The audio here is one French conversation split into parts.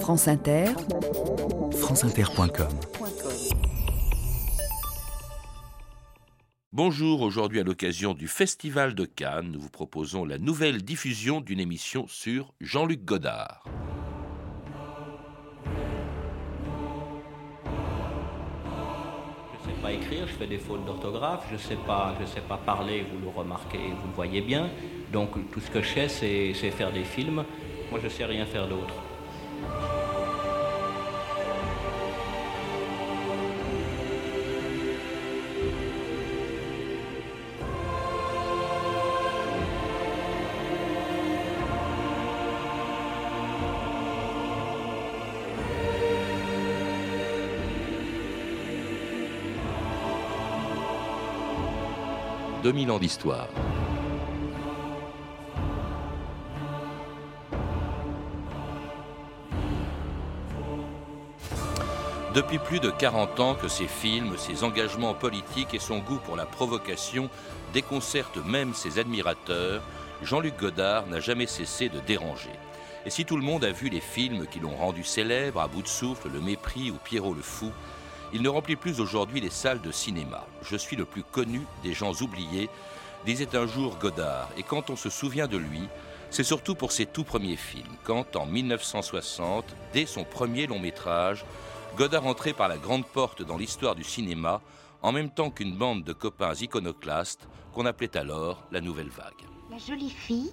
France Inter, franceinter.com Bonjour, aujourd'hui à l'occasion du Festival de Cannes, nous vous proposons la nouvelle diffusion d'une émission sur Jean-Luc Godard. Je ne sais pas écrire, je fais des fautes d'orthographe, je ne sais, pas, je sais pas parler, vous le remarquez, vous le voyez bien. Donc tout ce que je sais, c'est, c'est faire des films. Moi, je ne sais rien faire d'autre. « 2000 ans d'histoire. Depuis plus de 40 ans que ses films, ses engagements politiques et son goût pour la provocation déconcertent même ses admirateurs, Jean-Luc Godard n'a jamais cessé de déranger. Et si tout le monde a vu les films qui l'ont rendu célèbre, à bout de souffle, Le Mépris ou Pierrot le Fou, il ne remplit plus aujourd'hui les salles de cinéma. Je suis le plus connu des gens oubliés, disait un jour Godard. Et quand on se souvient de lui, c'est surtout pour ses tout premiers films, quand en 1960, dès son premier long métrage, Godard entrait par la grande porte dans l'histoire du cinéma, en même temps qu'une bande de copains iconoclastes qu'on appelait alors la Nouvelle Vague. La jolie fille,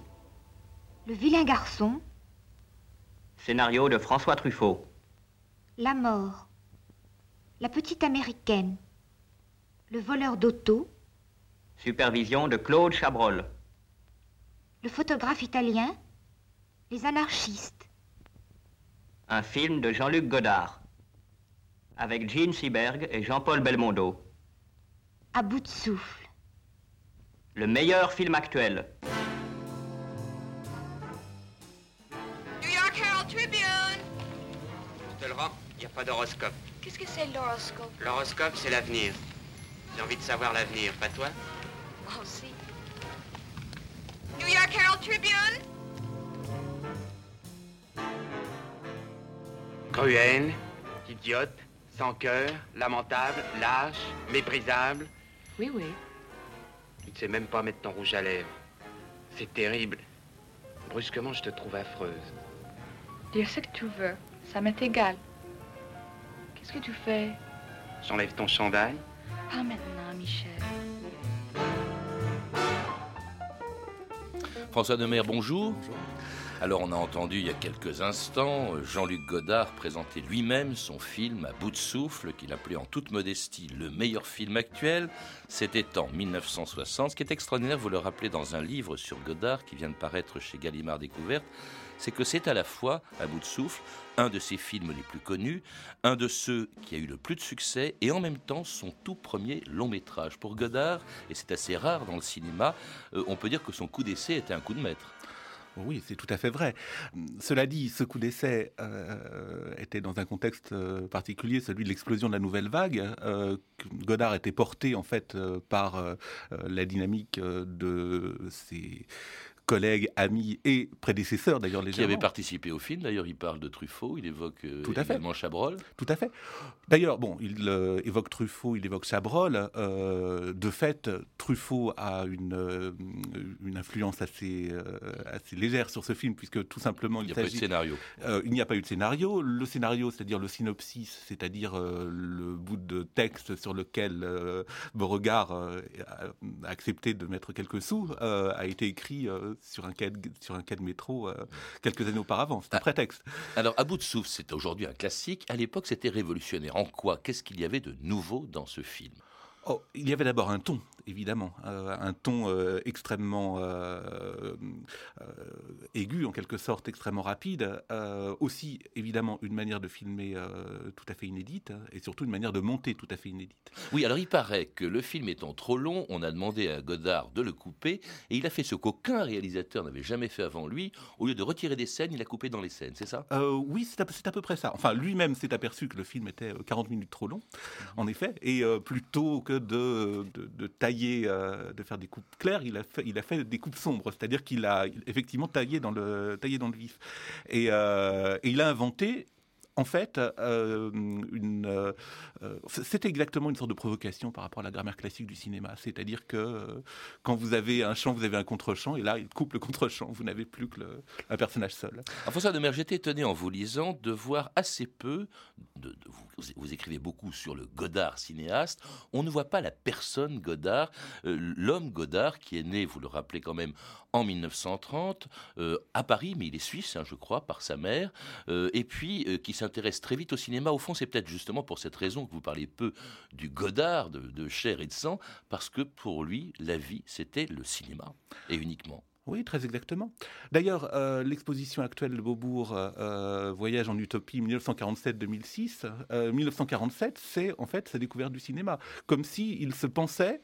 le vilain garçon, Scénario de François Truffaut. la mort, la petite américaine, le voleur d'auto, Supervision de Claude Chabrol. le photographe italien, les anarchistes, Un film de Jean-Luc Godard. Avec Gene Seberg et Jean-Paul Belmondo. à bout de souffle, Le meilleur film actuel. New York Herald Tribune. Je te le rends, il n'y a pas d'horoscope. Qu'est-ce que c'est l'horoscope? L'horoscope, c'est l'avenir. J'ai envie de savoir l'avenir, pas toi? Moi aussi. New York Herald Tribune. Cruelle, idiote, sans cœur, lamentable, lâche, méprisable. Oui, oui. Tu ne sais même pas mettre ton rouge à lèvres. C'est terrible. Brusquement, je te trouve affreuse. Dire ce que tu veux, ça m'est égal. Qu'est-ce que tu fais? J'enlève ton chandail. Pas maintenant, Michel. François Demer, bonjour. Alors on a entendu il y a quelques instants euh, Jean-Luc Godard présenter lui-même son film à bout de souffle qu'il appelait en toute modestie le meilleur film actuel. C'était en 1960. Ce qui est extraordinaire, vous le rappelez dans un livre sur Godard qui vient de paraître chez Gallimard Découverte, c'est que c'est à la fois, à bout de souffle, un de ses films les plus connus, un de ceux qui a eu le plus de succès, et en même temps son tout premier long métrage. Pour Godard, et c'est assez rare dans le cinéma, euh, on peut dire que son coup d'essai était un coup de maître. Oui, c'est tout à fait vrai. Cela dit, ce coup d'essai euh, était dans un contexte euh, particulier, celui de l'explosion de la nouvelle vague. Euh, Godard était porté en fait par la dynamique de ses collègues, amis et prédécesseurs d'ailleurs qui légèrement. avait participé au film. D'ailleurs, il parle de Truffaut, il évoque euh, Tout à fait. également Chabrol. Tout à fait. D'ailleurs, bon, il euh, évoque Truffaut, il évoque Chabrol. Euh, de fait, Truffaut a une, une influence assez, assez légère sur ce film, puisque tout simplement, Il il, n'y a pas eu de scénario. Il n'y a pas eu de scénario. Le scénario, c'est-à-dire le synopsis, c'est-à-dire le bout de texte sur lequel Beauregard a accepté de mettre quelques sous, a été écrit sur, un quai de, sur un quai de métro euh, quelques années auparavant. C'est un Ah. prétexte. Alors, à bout de souffle, c'est aujourd'hui un classique. À l'époque, c'était révolutionnaire. En quoi? Qu'est-ce qu'il y avait de nouveau dans ce film? Oh, il y avait d'abord un ton, évidemment, euh, un ton euh, extrêmement euh, aigu, en quelque sorte, extrêmement rapide. Aussi, évidemment, une manière de filmer tout à fait inédite, et surtout une manière de monter tout à fait inédite. Oui, alors il paraît que le film étant trop long, on a demandé à Godard de le couper, et il a fait ce qu'aucun réalisateur n'avait jamais fait avant lui. Au lieu de retirer des scènes, il a coupé dans les scènes, c'est ça? Oui, c'est à, à peu près ça. Enfin, lui-même s'est aperçu que le film était euh, 40 minutes trop long, en effet, et plutôt que de, tailler, de faire des coupes claires, il a fait, des coupes sombres, c'est-à-dire qu'il a effectivement taillé dans le, vif. Et, et il a inventé en fait, euh, euh, euh, c'était exactement une sorte de provocation par rapport à la grammaire classique du cinéma. C'est-à-dire que quand vous avez un chant, vous avez un contre-champ, et là, il coupe le contre-champ. Vous n'avez plus que un personnage seul. François de Mer, j'étais étonné en vous lisant de voir assez peu, de, vous, écrivez beaucoup sur le Godard cinéaste, on ne voit pas la personne Godard, l'homme Godard qui est né, vous le rappelez quand même, en 1930, à Paris, mais il est suisse, hein, je crois, par sa mère, et puis qui s'intéresse très vite au cinéma. Au fond, c'est peut-être justement pour cette raison que vous parlez peu du Godard, de chair et de sang, parce que pour lui, la vie, c'était le cinéma, et uniquement. Oui, très exactement. D'ailleurs, euh, l'exposition actuelle de Beaubourg, euh, euh, Voyage en Utopie 1947-2006, 1947, c'est en fait sa découverte du cinéma, comme s'il il se pensait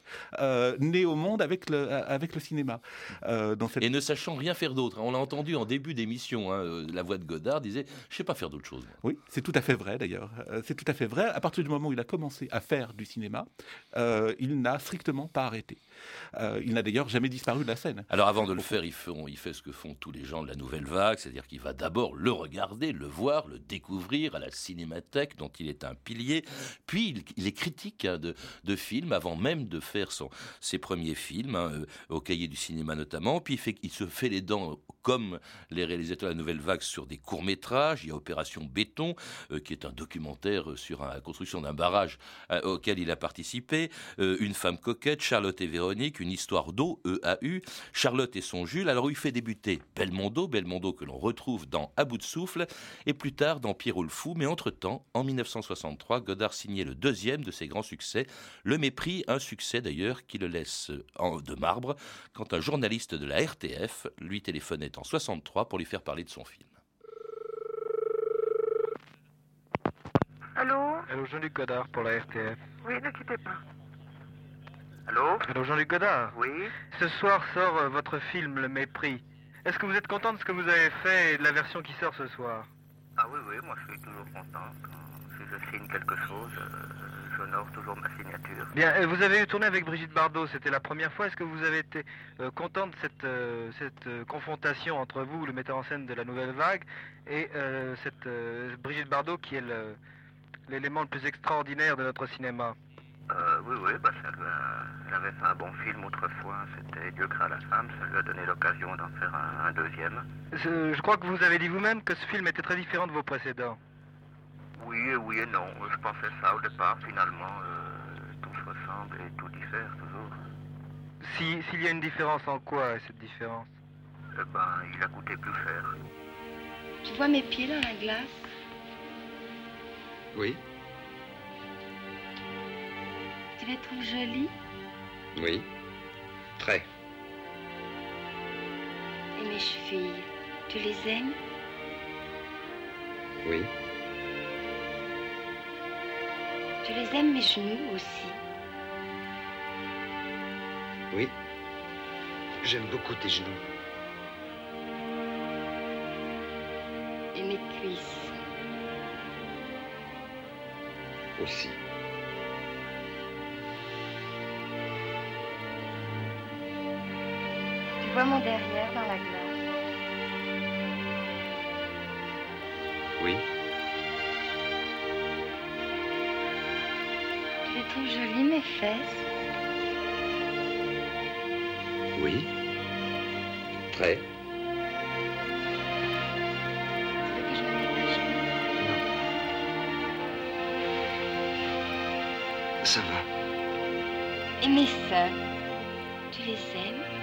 né au monde avec le, avec le cinéma. Dans Et ne sachant rien faire d'autre. On l'a entendu en début d'émission, hein, la voix de Godard disait Je ne sais pas faire d'autre chose. Oui, c'est tout à fait vrai d'ailleurs. c'est tout à fait vrai. À partir du moment où il a commencé à faire du cinéma, il n'a strictement pas arrêté. il n'a d'ailleurs jamais disparu de la scène. Alors avant de le il, fait ce que font tous les gens de la nouvelle vague, c'est-à-dire qu'il va d'abord le regarder, le voir, le découvrir à la cinémathèque dont il est un pilier, puis il, est critique hein, de, films avant même de faire ses premiers films, hein, euh, au cahier du cinéma notamment, puis il, se fait les dents comme les réalisateurs de la nouvelle vague sur des courts-métrages. Il y a Opération Béton, euh, qui est un documentaire sur la construction d'un barrage euh, auquel il a participé. une femme coquette, Charlotte et Véronique, une histoire d'eau, EAU. Charlotte et son Jules, alors il fait débuter Belmondo, Belmondo que l'on retrouve dans À bout de souffle, et plus tard dans Pierrot le Fou, mais entre-temps, en 1963, Godard signait le deuxième de ses grands succès, Le Mépris, un succès d'ailleurs qui le laisse de marbre quand un journaliste de la RTF lui téléphonait en 63 pour lui faire parler de son film. Allô Allô, Jean-Luc Godard pour la RTF. Oui, ne quittez pas. Allô Allô, Jean-Luc Godard Oui Ce soir sort euh, votre film Le Mépris. Est-ce que vous êtes content de ce que vous avez fait et de la version qui sort ce soir? Ah oui, oui, moi je suis toujours content. Quand je signe quelque chose, euh, toujours ma signature. Bien, euh, vous avez eu tourné avec Brigitte Bardot, c'était la première fois. Est-ce que vous avez été content de cette, cette confrontation entre vous, le metteur en scène de la Nouvelle Vague, et cette Brigitte Bardot qui est l'élément le plus extraordinaire de notre cinéma? Euh, oui, oui, bah, ça elle avait fait un bon film autrefois, c'était Dieu créa la femme, ça lui a donné l'occasion d'en faire un, deuxième. Je, crois que vous avez dit vous-même que ce film était très différent de vos précédents. Oui, oui et non, je pensais ça au départ, finalement, euh, tout se ressemble et tout diffère toujours. S'il y a une différence en quoi, cette différence? Eh ben, il a coûté plus cher. Tu vois mes pieds dans la glace Oui. Tu les trouves jolies Oui, très. Et mes chevilles, tu les aimes Oui. Tu les aimes mes genoux aussi Oui. J'aime beaucoup tes genoux. Et mes cuisses Aussi. Tu vois mon derrière dans la glace mes fesses Oui. Très. Tu veux que je me mette à genoux Non. Ça va. Et mes seins Tu les aimes?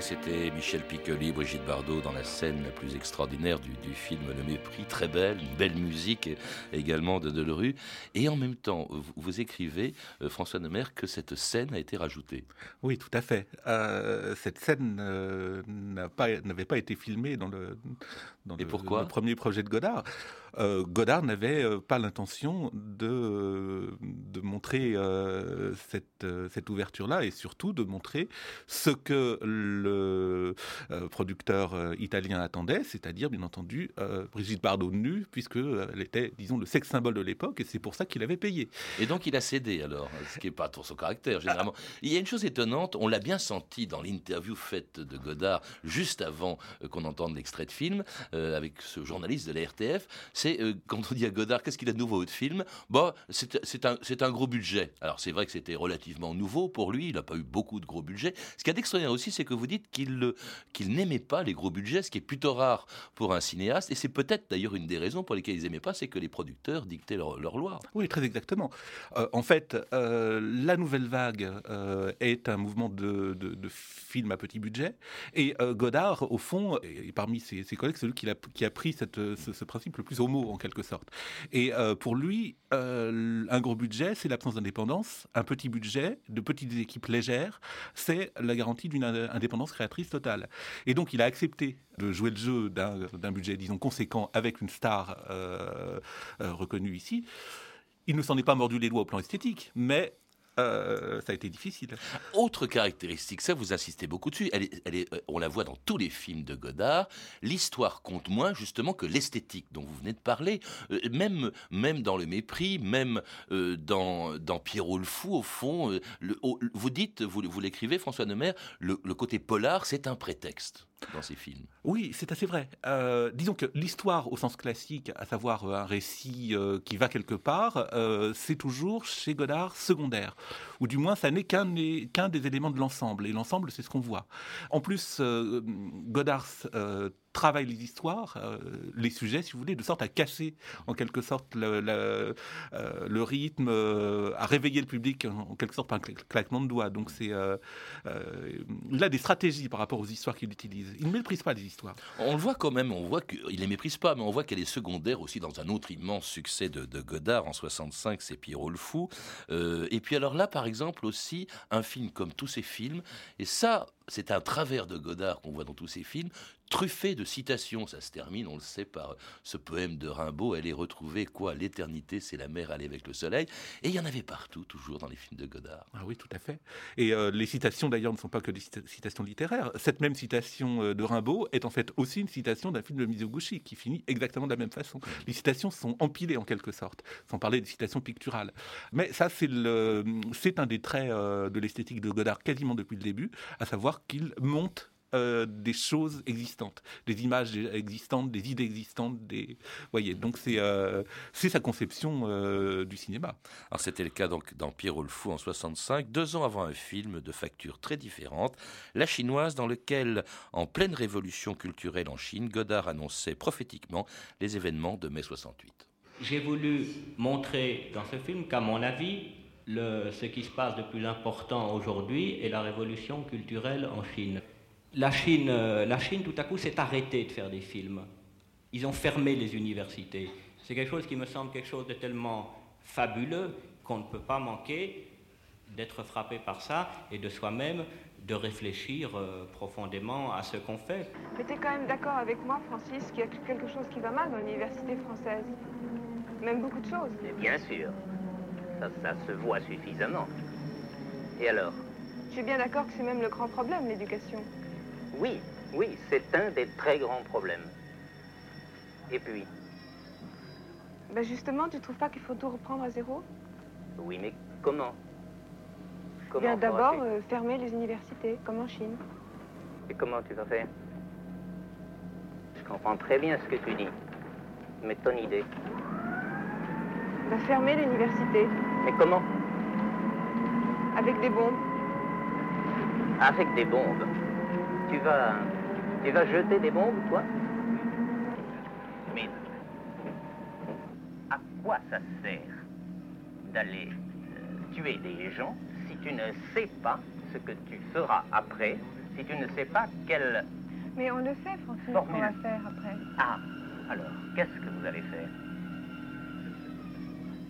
Et c'était Michel Piccoli, Brigitte Bardot dans la scène la plus extraordinaire du, film Le Mépris, très belle, une belle musique également de Delerue. Et en même temps, vous, écrivez, euh, François Nemer, que cette scène a été rajoutée. Oui, tout à fait. Euh, cette scène euh, n'avait pas, été filmée dans le, dans Et pourquoi? le premier projet de Godard. Euh, Godard n'avait euh, pas l'intention de, de montrer euh, cette, cette ouverture-là et surtout de montrer ce que le producteur italien attendait, c'est-à-dire bien entendu Brigitte Bardot nue, puisqu'elle était, disons, le sexe symbole de l'époque et c'est pour ça qu'il avait payé. Et donc il a cédé alors, ce qui n'est pas pour son caractère généralement. Il y a une chose étonnante, on l'a bien senti dans l'interview faite de Godard juste avant qu'on entende l'extrait de film avec ce journaliste de la RTF, c'est euh, quand on dit à Godard qu'est-ce qu'il a de nouveau de film, bah, c'est un, gros budget. Alors c'est vrai que c'était relativement nouveau pour lui, il n'a pas eu beaucoup de gros budgets. Ce qui est extraordinaire aussi, c'est que vous dites qu'il qu'il n'aimait pas les gros budgets, ce qui est plutôt rare pour un cinéaste, et c'est peut-être d'ailleurs une des raisons pour lesquelles ils n'aimaient pas, c'est que les producteurs dictaient leur, loi. Oui, très exactement. Euh, en fait, euh, la nouvelle vague est un mouvement de, de, films à petit budget, et Godard, au fond, et parmi ses, collègues, c'est lui qui a, qui a pris cette, ce, principe le plus homo en quelque sorte. Et euh, pour lui, euh, un gros budget, c'est l'absence d'indépendance. Un petit budget, de petites équipes légères, c'est la garantie d'une indépendance créatrice totale. Et donc, il a accepté de jouer le jeu d'un budget, disons, conséquent avec une star euh, reconnue ici. Il ne s'en est pas mordu les doigts au plan esthétique, mais euh, ça a été difficile. Autre caractéristique, ça vous insistez beaucoup dessus, euh, on la voit dans tous les films de Godard, l'histoire compte moins justement que l'esthétique dont vous venez de parler, euh, même, même dans Le Mépris, même dans, Pierrot le Fou, au fond, vous dites, vous, l'écrivez François Neumer, le, le côté polar, c'est un prétexte dans ces films. Oui, c'est assez vrai. disons que l'histoire au sens classique, à savoir un récit qui va quelque part, c'est toujours chez Godard secondaire ou du moins ça n'est qu'un des éléments de l'ensemble, et l'ensemble c'est ce qu'on voit. En plus, euh, Godard euh, travaille les histoires, euh, les sujets, si vous voulez, de sorte à casser en quelque sorte le, euh, rythme, euh, à réveiller le public en, quelque sorte par un claquement de doigts. Donc c'est, il a des stratégies par rapport aux histoires qu'il utilise. Il ne méprise pas les histoires. On le voit quand même, on voit qu'il les méprise pas, mais on voit qu'elle est secondaire aussi dans un autre immense succès de, de Godard en 65, c'est Pierrot le fou. et puis alors là, par exemple aussi un film comme tous ces films, et ça, c'est un travers de Godard qu'on voit dans tous ses films, truffé de citations. Ça se termine, on le sait, par ce poème de Rimbaud. Elle est retrouvée, quoi? L'éternité, c'est la mer allée avec le soleil. Et il y en avait partout, toujours dans les films de Godard. Ah oui, tout à fait. Et euh, les citations, d'ailleurs, ne sont pas que des citations littéraires. Cette même citation euh, de Rimbaud est en fait aussi une citation d'un film de Mizoguchi qui finit exactement de la même façon. Les citations sont empilées en quelque sorte, sans parler des citations picturales. Mais ça, c'est un des traits euh, de l'esthétique de Godard quasiment depuis le début, à savoir qu'il monte euh, des choses existantes, des images existantes, des idées existantes. Des... voyez, donc c'est euh, c'est sa conception euh, du cinéma. Alors c'était le cas donc dans Pierrot le Fou en 65, deux ans avant un film de facture très différente, La Chinoise, dans lequel, en pleine révolution culturelle en Chine, Godard annonçait prophétiquement les événements de mai 68. J'ai voulu montrer dans ce film qu'à mon avis, le, ce qui se passe de plus important aujourd'hui est la révolution culturelle en Chine. La Chine, euh, la Chine, tout à coup, s'est arrêtée de faire des films. Ils ont fermé les universités. C'est quelque chose qui me semble quelque chose de tellement fabuleux qu'on ne peut pas manquer d'être frappé par ça et de soi-même de réfléchir euh, profondément à ce qu'on fait. Mais tu es quand même d'accord avec moi, Francis, qu'il y a quelque chose qui va mal dans l'université française Même beaucoup de choses. bien sûr. Ça, ça se voit suffisamment. Et alors Je suis bien d'accord que c'est même le grand problème, l'éducation. Oui, oui, c'est un des très grands problèmes. Et puis Ben justement, tu trouves pas qu'il faut tout reprendre à zéro? Oui, mais comment? Comment Bien d'abord euh, fermer les universités, comme en Chine. Et comment tu vas faire? Je comprends très bien ce que tu dis. Mais ton idée Ben fermer l'université. Mais comment? Avec des bombes. Avec des bombes tu vas, tu vas jeter des bombes, toi? Mais à quoi ça sert d'aller euh, tuer des gens si tu ne sais pas ce que tu feras après, si tu ne sais pas quelle... Mais on le sait, Francis, ce qu'on va faire après. Ah, alors, qu'est-ce que vous allez faire?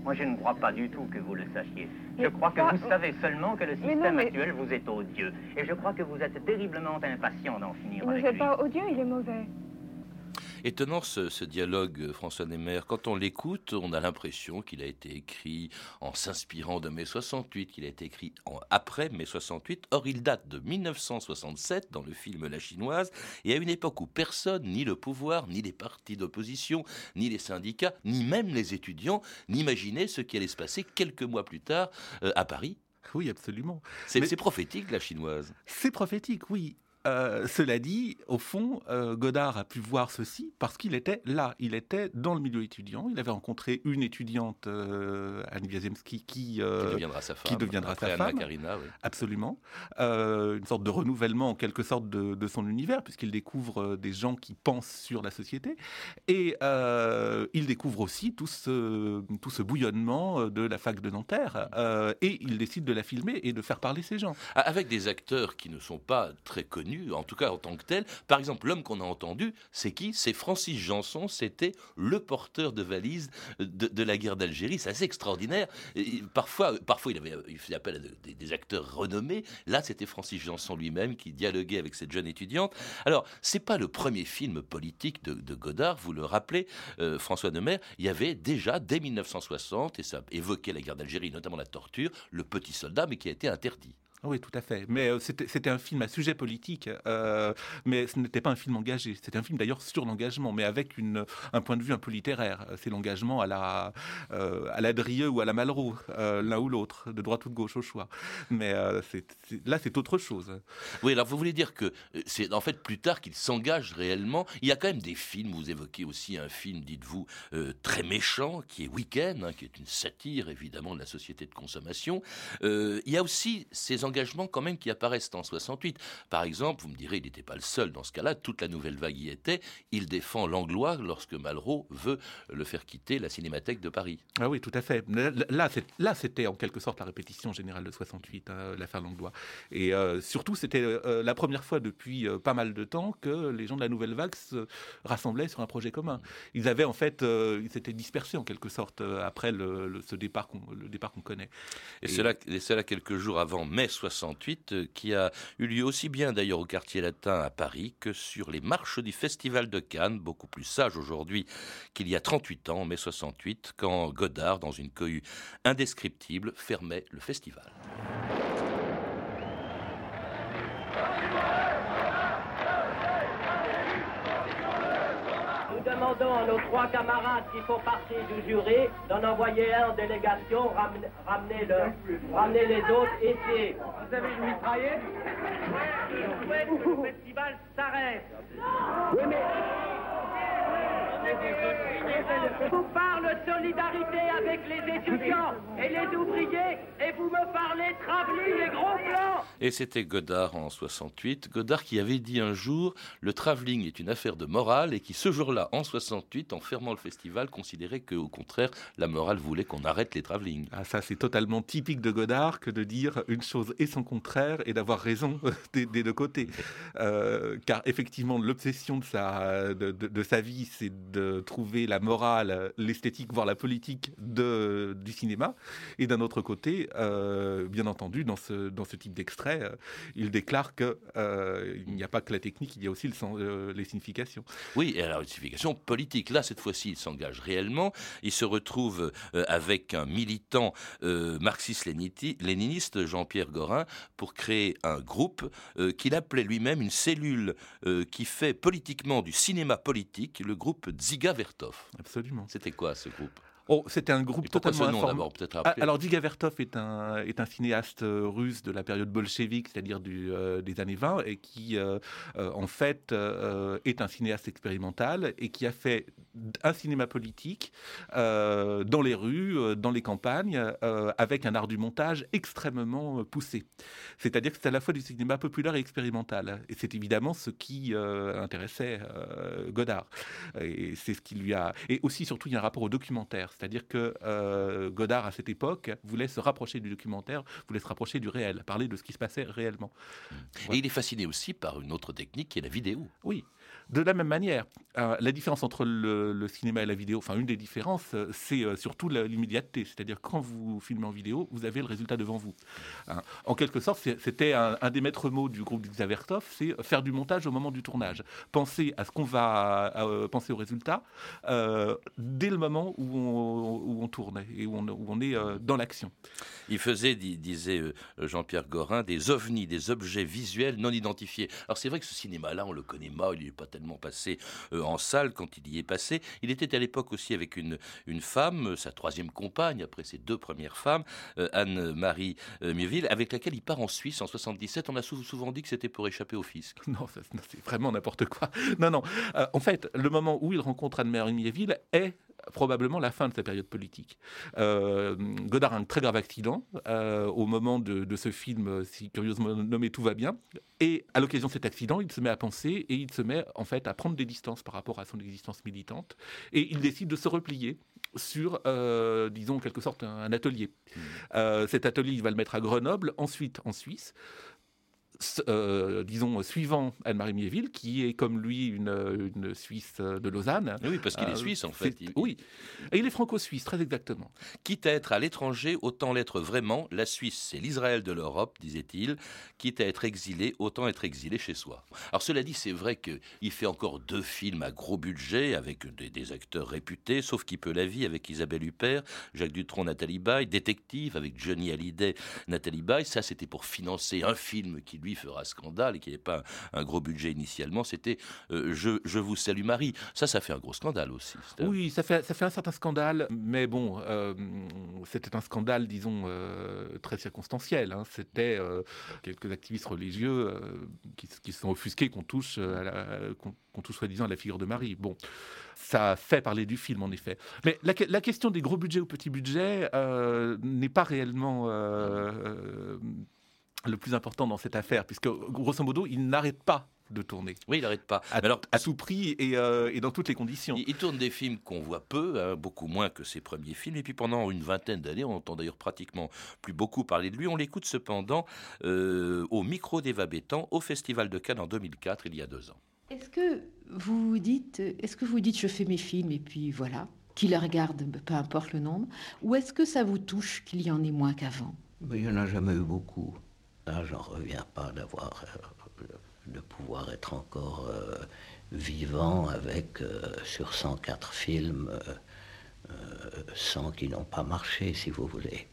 Moi, je ne crois pas du tout que vous le sachiez. Je crois que vous savez seulement que le système actuel vous est odieux. Et je crois que vous êtes terriblement impatient d'en finir il avec lui. Il n'est pas odieux, il est mauvais. Étonnant ce, dialogue, euh, François Nemer. Quand on l'écoute, on a l'impression qu'il a été écrit en s'inspirant de mai 68, qu'il a été écrit après mai 68. Or, il date de 1967 dans le film La Chinoise, et à une époque où personne, ni le pouvoir, ni les partis d'opposition, ni les syndicats, ni même les étudiants, n'imaginaient ce qui allait se passer quelques mois plus tard euh, à Paris. Oui, absolument. C'est prophétique, la chinoise. C'est prophétique, oui. Euh, cela dit, au fond, euh, Godard a pu voir ceci parce qu'il était là, il était dans le milieu étudiant. Il avait rencontré une étudiante, euh, Anne Wiazemski, qui, deviendra sa femme. Qui deviendra sa femme. Karina, oui. Absolument. une sorte de renouvellement, en quelque sorte, de, son univers, puisqu'il découvre des gens qui pensent sur la société. Et il découvre aussi tout ce, tout ce bouillonnement de la fac de Nanterre. et il décide de la filmer et de faire parler ces gens. Avec des acteurs qui ne sont pas très connus en tout cas en tant que tel. Par exemple, l'homme qu'on a entendu, c'est qui? C'est Francis Janson, c'était le porteur de valise de, la guerre d'Algérie. C'est assez extraordinaire. parfois, parfois, il, avait, faisait appel à des, acteurs renommés. Là, c'était Francis Janson lui-même qui dialoguait avec cette jeune étudiante. Alors, c'est pas le premier film politique de, Godard, vous le rappelez, euh, François Demer. Il y avait déjà, dès 1960, et ça évoquait la guerre d'Algérie, notamment la torture, Le Petit Soldat, mais qui a été interdit. Oui, tout à fait. Mais euh, c'était un film à sujet politique, euh, mais ce n'était pas un film engagé. C'était un film d'ailleurs sur l'engagement, mais avec un point de vue un peu littéraire. C'est l'engagement à la, euh, à la Drieux ou à la Malraux, l'un ou l'autre, de droite ou de gauche au choix. Mais là, c'est autre chose. Oui, alors vous voulez dire que c'est en fait plus tard qu'il s'engage réellement. Il y a quand même des films, vous évoquez aussi un film, dites-vous, très méchant, qui est Weekend, hein, qui est une satire évidemment de la société de consommation. il y a aussi ces engagements quand même qui apparaissent en 68. Par exemple, vous me direz, il n'était pas le seul dans ce cas-là, toute la nouvelle vague y était, il défend Langlois lorsque Malraux veut le faire quitter la Cinémathèque de Paris. Ah oui, tout à fait. Là, c'était en quelque sorte la répétition générale de 68, hein, l'affaire Langlois. Et euh, surtout, c'était euh, la première fois depuis euh, pas mal de temps que les gens de la nouvelle vague se rassemblaient sur un projet commun. Ils avaient en fait, ils s'étaient dispersés en quelque sorte après le, ce départ qu'on, le départ qu'on connaît. Et, et... Cela, et cela quelques jours avant mai 68, euh, qui a eu lieu aussi bien d'ailleurs au quartier latin à Paris que sur les marches du Festival de Cannes, beaucoup plus sage aujourd'hui qu'il y a 38 ans, mai 68, quand Godard, dans une cohue indescriptible, fermait le festival. Demandons à nos trois camarades qui font partie du jury d'en envoyer un en délégation, ramener, le, ramener les autres ici. Vous avez une mitraillette? Je souhaite que le festival s'arrête. Oui, mais... Je vous parle de solidarité avec les étudiants et les ouvriers et vous me parlez travelling et gros plans. Et c'était Godard en 68. Godard qui avait dit un jour le travelling est une affaire de morale et qui ce jour-là en 68 en fermant le festival considérait qu'au contraire la morale voulait qu'on arrête les travelling. Ah ça c'est totalement typique de Godard que de dire une chose et son contraire et d'avoir raison des, deux côtés. Euh, car effectivement l'obsession de sa, de, de sa vie c'est de trouver la morale, l'esthétique, voire la politique du cinéma. Et d'un autre côté, euh, bien entendu, dans ce, dans ce type d'extrait, euh, il déclare qu'il euh, n'y a pas que la technique, il y a aussi le, les significations. Oui, et alors les significations politiques. Là, cette fois-ci, il s'engage réellement. Il se retrouve avec un militant marxiste-léniniste, Jean-Pierre Gorin, pour créer un groupe qu'il appelait lui-même une cellule qui fait politiquement du cinéma politique, le groupe Ziga Vertov. Absolument. C'était quoi ce groupe? Oh, c'était un groupe totalement informé. Ah, alors, Diga Vertov est un, est un cinéaste euh, russe de la période bolchevique, c'est-à-dire euh, des années 20, et qui, euh, en fait, est un cinéaste expérimental et qui a fait un cinéma politique dans les rues, dans les campagnes, avec un art du montage extrêmement poussé. C'est-à-dire que c'est à la fois du cinéma populaire et expérimental. Et c'est évidemment ce qui intéressait Godard. Et c'est ce qui lui a. Et aussi, surtout, il y a un rapport au documentaire. C'est-à-dire que euh, Godard, à cette époque, voulait se rapprocher du documentaire, voulait se rapprocher du réel, parler de ce qui se passait réellement. Et il est fasciné aussi par une autre technique qui est la vidéo. Oui, De la même manière, euh, la différence entre le, cinéma et la vidéo, enfin une des différences, euh, c'est euh, surtout l'immédiateté. C'est-à-dire quand vous filmez en vidéo, vous avez le résultat devant vous. Hein. En quelque sorte, c'était un, des maîtres mots du groupe Xavertov, c'est faire du montage au moment du tournage. Penser à ce qu'on va penser au résultat dès le moment où on, tourne et où on, est dans l'action. Il faisait, disait Jean-Pierre Gorin, des ovnis, des objets visuels non identifiés. Alors c'est vrai que ce cinéma-là, on le connaît mal, il n'est pas tellement passé en salle quand il y est passé. Il était à l'époque aussi avec une, une femme, euh, sa troisième compagne, après ses deux premières femmes, euh, Anne-Marie euh, Mieville, avec laquelle il part en Suisse en 77. On a souvent dit que c'était pour échapper au fisc. Non, c'est vraiment n'importe quoi. Non, non. en fait, le moment où il rencontre Anne-Marie Mieville est probablement la fin de sa période politique. Euh, Godard a un très grave accident euh, au moment de, ce film, si curieusement nommé Tout va bien. Et à l'occasion de cet accident, il se met à penser et il se met en fait à prendre des distances par rapport à son existence militante. Et il décide de se replier sur, euh, disons en quelque sorte, un, atelier. Mmh. cet atelier, il va le mettre à Grenoble, ensuite en Suisse. Euh, disons, suivant Anne-Marie Miéville, qui est comme lui une, une Suisse de Lausanne. Oui, parce qu'il est euh, suisse en fait. Oui, et il est franco-suisse, très exactement. Quitte à être à l'étranger, autant l'être vraiment. La Suisse, c'est l'Israël de l'Europe, disait-il. Quitte à être exilé, autant être exilé chez soi. Alors cela dit, c'est vrai qu'il fait encore deux films à gros budget avec des, acteurs réputés, sauf qu'il peut la vie avec Isabelle Huppert, Jacques Dutronc, Nathalie Baye, Détective avec Johnny Hallyday, Nathalie Baye. Ça, c'était pour financer un film qui lui fera scandale et qui n'avait pas un, gros budget initialement, c'était euh, je, vous salue Marie. Ça, ça fait un gros scandale aussi. Oui, ça fait, ça fait un certain scandale, mais bon, euh, c'était un scandale, disons, euh, très circonstanciel. Hein. C'était quelques activistes religieux qui, se sont offusqués qu'on touche, qu'on touche soi-disant à la figure de Marie. Bon ça fait parler du film, en effet. Mais la, question des gros budgets ou petits budgets n'est pas réellement le plus important dans cette affaire, puisque grosso modo, il n'arrête pas de tourner. Oui, il n'arrête pas. À, alors, à tout prix euh, et, dans toutes les conditions. Il, tourne des films qu'on voit peu, hein, beaucoup moins que ses premiers films. Et puis pendant une vingtaine d'années, on entend d'ailleurs pratiquement plus beaucoup parler de lui. On l'écoute cependant euh, au micro d'Eva Bétan au Festival de Cannes en 2004, il y a deux ans. Est-ce que vous dites, est-ce que vous dites, je fais mes films et puis voilà, qui les regarde, peu importe le nombre, ou est-ce que ça vous touche qu'il y en ait moins qu'avant? Il n'y en a jamais eu beaucoup. Là, j'en reviens pas d'avoir euh, de pouvoir être encore euh, vivant avec euh, sur 104 films 100 qui n'ont pas marché, si vous voulez.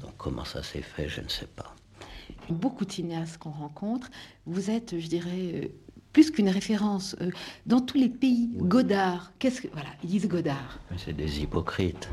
Donc comment ça s'est fait, je ne sais pas. Beaucoup de cinéastes qu'on rencontre, vous êtes, je dirais, plus qu'une référence dans tous les pays. Godard, qu'est-ce que voilà, ils disent Godard. C'est des hypocrites.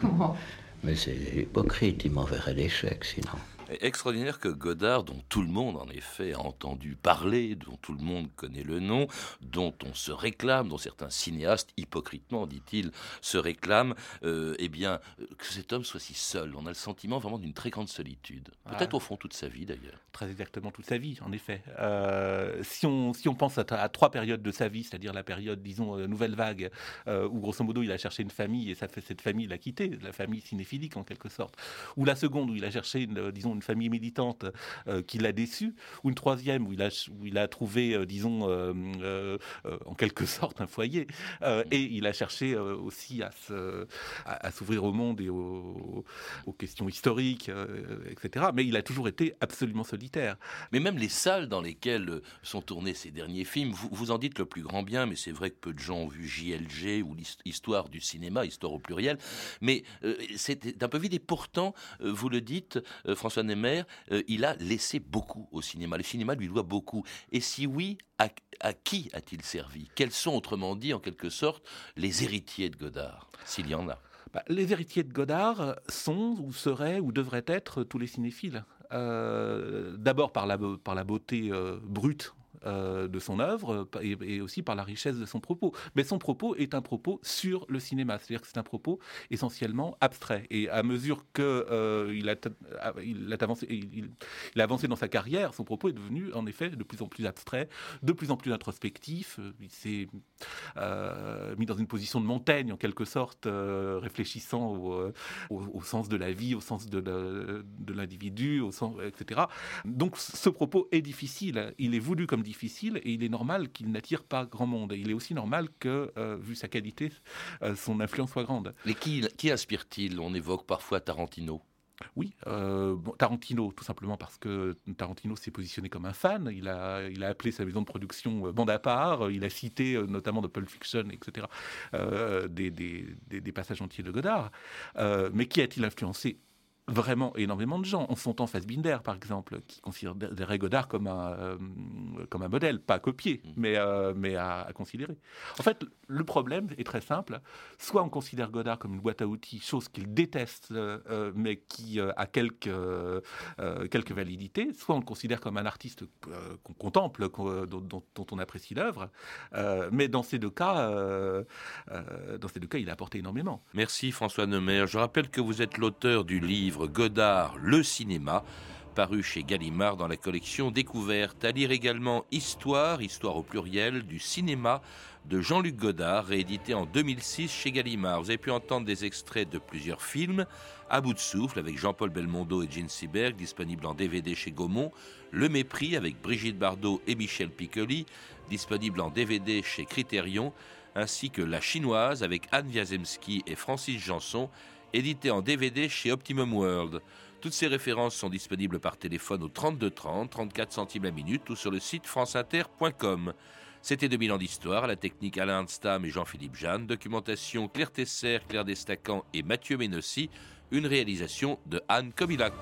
Comment? Mais c'est hypocrite, il m'enverrait l'échec sinon. Extraordinaire que Godard, dont tout le monde en effet a entendu parler, dont tout le monde connaît le nom, dont on se réclame, dont certains cinéastes, hypocritement dit-il, se réclament, euh, eh bien, que cet homme soit si seul. On a le sentiment vraiment d'une très grande solitude. Peut-être au fond toute sa vie d'ailleurs. Très exactement toute sa vie, en effet. Euh, si, on, si on pense à, trois périodes de sa vie, c'est-à-dire la période, disons, euh, nouvelle vague, où grosso modo il a cherché une famille et ça fait cette famille l'a quitté, la famille cinéphilique en quelque sorte, ou la seconde où il a cherché, disons, une famille militante euh, qui l'a déçu, ou une troisième où il a, trouvé, euh, disons, euh, en quelque sorte un foyer, et il a cherché aussi à, s'ouvrir au monde et aux, questions historiques, etc. Mais il a toujours été absolument solitaire. Mais même les salles dans lesquelles sont tournés ces derniers films, vous, vous en dites le plus grand bien, mais c'est vrai que peu de gens ont vu JLG ou l'histoire du cinéma, histoire au pluriel, mais c'est un peu vide et pourtant, vous le dites, François Euh, il a laissé beaucoup au cinéma. Le cinéma lui doit beaucoup. Et si oui, à, qui a-t-il servi? Quels sont, autrement dit, en quelque sorte, les héritiers de Godard, s'il y en a? Bah, les héritiers de Godard sont ou seraient ou devraient être tous les cinéphiles. Euh, d'abord par la, par la beauté euh, brute euh, de son œuvre et, aussi par la richesse de son propos. Mais son propos est un propos sur le cinéma, c'est-à-dire que c'est un propos essentiellement abstrait. Et à mesure qu'il euh, il a, il avancé, il, a avancé dans sa carrière, son propos est devenu en effet de plus en plus abstrait, de plus en plus introspectif. Il s'est euh, mis dans une position de montagne en quelque sorte, réfléchissant au, sens de la vie, au sens de, l'individu, etc. Donc ce propos est difficile. Il est voulu comme difficile difficile et il est normal qu'il n'attire pas grand monde. il est aussi normal que, vu sa qualité, son influence soit grande. Mais qui, qui inspire-t-il? On évoque parfois Tarantino. Oui, euh, Tarantino, tout simplement parce que Tarantino s'est positionné comme un fan. Il a, il a appelé sa maison de production euh, bande à part. Il a cité euh, notamment de Pulp Fiction, etc., des, des, des, passages entiers de Godard. mais qui a-t-il influencé? Vraiment énormément de gens. On s'entend Fassbinder, par exemple, qui considérait Godard comme un, euh, comme un modèle, pas à copier, mm. mais, euh, mais à, considérer. En fait, le problème est très simple. Soit on considère Godard comme une boîte à outils, chose qu'il déteste, euh, mais qui a quelques, quelques validités, soit on le considère comme un artiste qu'on contemple, dont, dont, on apprécie l'œuvre. mais dans ces deux cas, dans ces deux cas, il a apporté énormément. Merci François Neumer. Je rappelle que vous êtes l'auteur du livre Godard, le cinéma, paru chez Gallimard dans la collection Découverte. À lire également Histoire, histoire au pluriel, du cinéma de Jean-Luc Godard, réédité en 2006 chez Gallimard. Vous avez pu entendre des extraits de plusieurs films. À bout de souffle avec Jean-Paul Belmondo et Gene Seberg, disponible en DVD chez Gaumont. Le mépris avec Brigitte Bardot et Michel Piccoli, disponible en DVD chez Criterion. Ainsi que La Chinoise avec Anne Wiazemski et Francis Janson, édité en DVD chez Optimum World. Toutes ces références sont disponibles par téléphone au 32 30, 34 centimes la minute ou sur le site franceinter.com. C'était 2000 ans d'histoire, la technique Alain Stam et Jean-Philippe Jeanne, documentation Claire Tesser, Claire Destacan et Mathieu Ménossi, une réalisation de Anne Comilac.